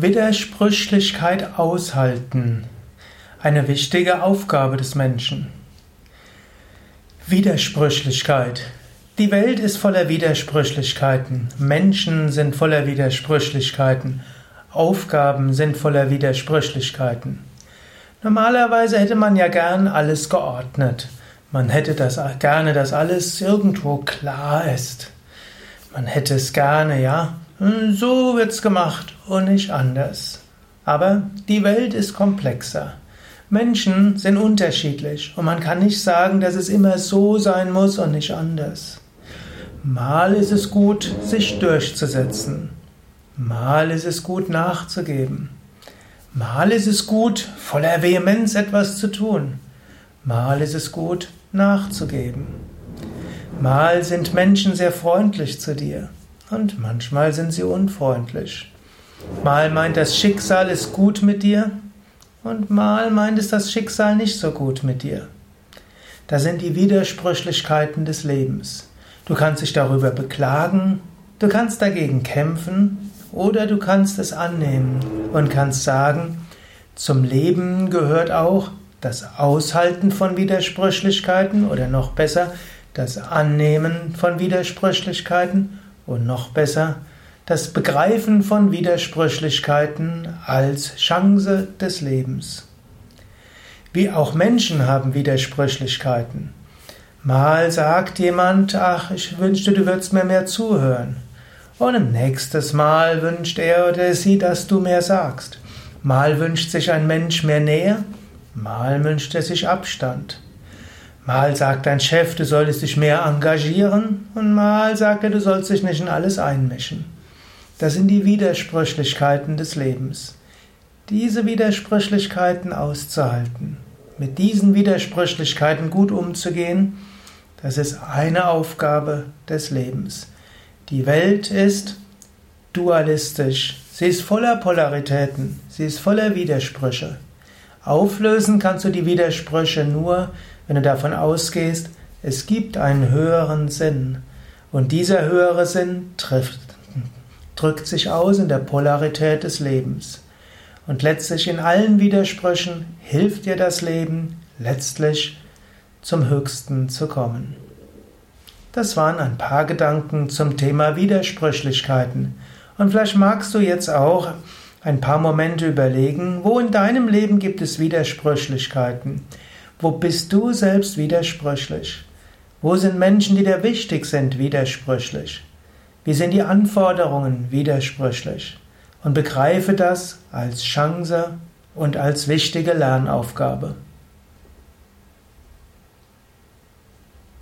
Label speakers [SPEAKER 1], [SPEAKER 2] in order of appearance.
[SPEAKER 1] Widersprüchlichkeit aushalten. Eine wichtige Aufgabe des Menschen. Widersprüchlichkeit. Die Welt ist voller Widersprüchlichkeiten. Menschen sind voller Widersprüchlichkeiten. Aufgaben sind voller Widersprüchlichkeiten. Normalerweise hätte man ja gern alles geordnet. Man hätte das gerne, dass alles irgendwo klar ist. Man hätte es gerne, ja, so wird's gemacht und nicht anders. Aber die Welt ist komplexer. Menschen sind unterschiedlich und man kann nicht sagen, dass es immer so sein muss und nicht anders. Mal ist es gut, sich durchzusetzen. Mal ist es gut, nachzugeben. Mal ist es gut, voller Vehemenz etwas zu tun. Mal ist es gut, nachzugeben. Mal sind Menschen sehr freundlich zu dir und manchmal sind sie unfreundlich. Mal meint das Schicksal ist gut mit dir und mal meint es das Schicksal nicht so gut mit dir. Da sind die Widersprüchlichkeiten des Lebens. Du kannst dich darüber beklagen, du kannst dagegen kämpfen oder du kannst es annehmen und kannst sagen, zum Leben gehört auch das Aushalten von Widersprüchlichkeiten oder noch besser das Annehmen von Widersprüchlichkeiten und noch besser das Begreifen von Widersprüchlichkeiten als Chance des Lebens. Wie auch Menschen haben Widersprüchlichkeiten. Mal sagt jemand, ach, ich wünschte, du würdest mir mehr zuhören. Und im nächstes Mal wünscht er oder sie, dass du mehr sagst. Mal wünscht sich ein Mensch mehr Nähe, mal wünscht er sich Abstand. Mal sagt dein Chef, du solltest dich mehr engagieren und mal sagt er, du sollst dich nicht in alles einmischen. Das sind die Widersprüchlichkeiten des Lebens. Diese Widersprüchlichkeiten auszuhalten, mit diesen Widersprüchlichkeiten gut umzugehen, das ist eine Aufgabe des Lebens. Die Welt ist dualistisch, sie ist voller Polaritäten, sie ist voller Widersprüche. Auflösen kannst du die Widersprüche nur, wenn du davon ausgehst, es gibt einen höheren Sinn. Und dieser höhere Sinn trifft, drückt sich aus in der Polarität des Lebens. Und letztlich in allen Widersprüchen hilft dir das Leben, letztlich zum Höchsten zu kommen. Das waren ein paar Gedanken zum Thema Widersprüchlichkeiten. Und vielleicht magst du jetzt auch ein paar Momente überlegen, wo in deinem Leben gibt es Widersprüchlichkeiten? Wo bist du selbst widersprüchlich? Wo sind Menschen, die dir wichtig sind, widersprüchlich? Wie sind die Anforderungen widersprüchlich? Und begreife das als Chance und als wichtige Lernaufgabe.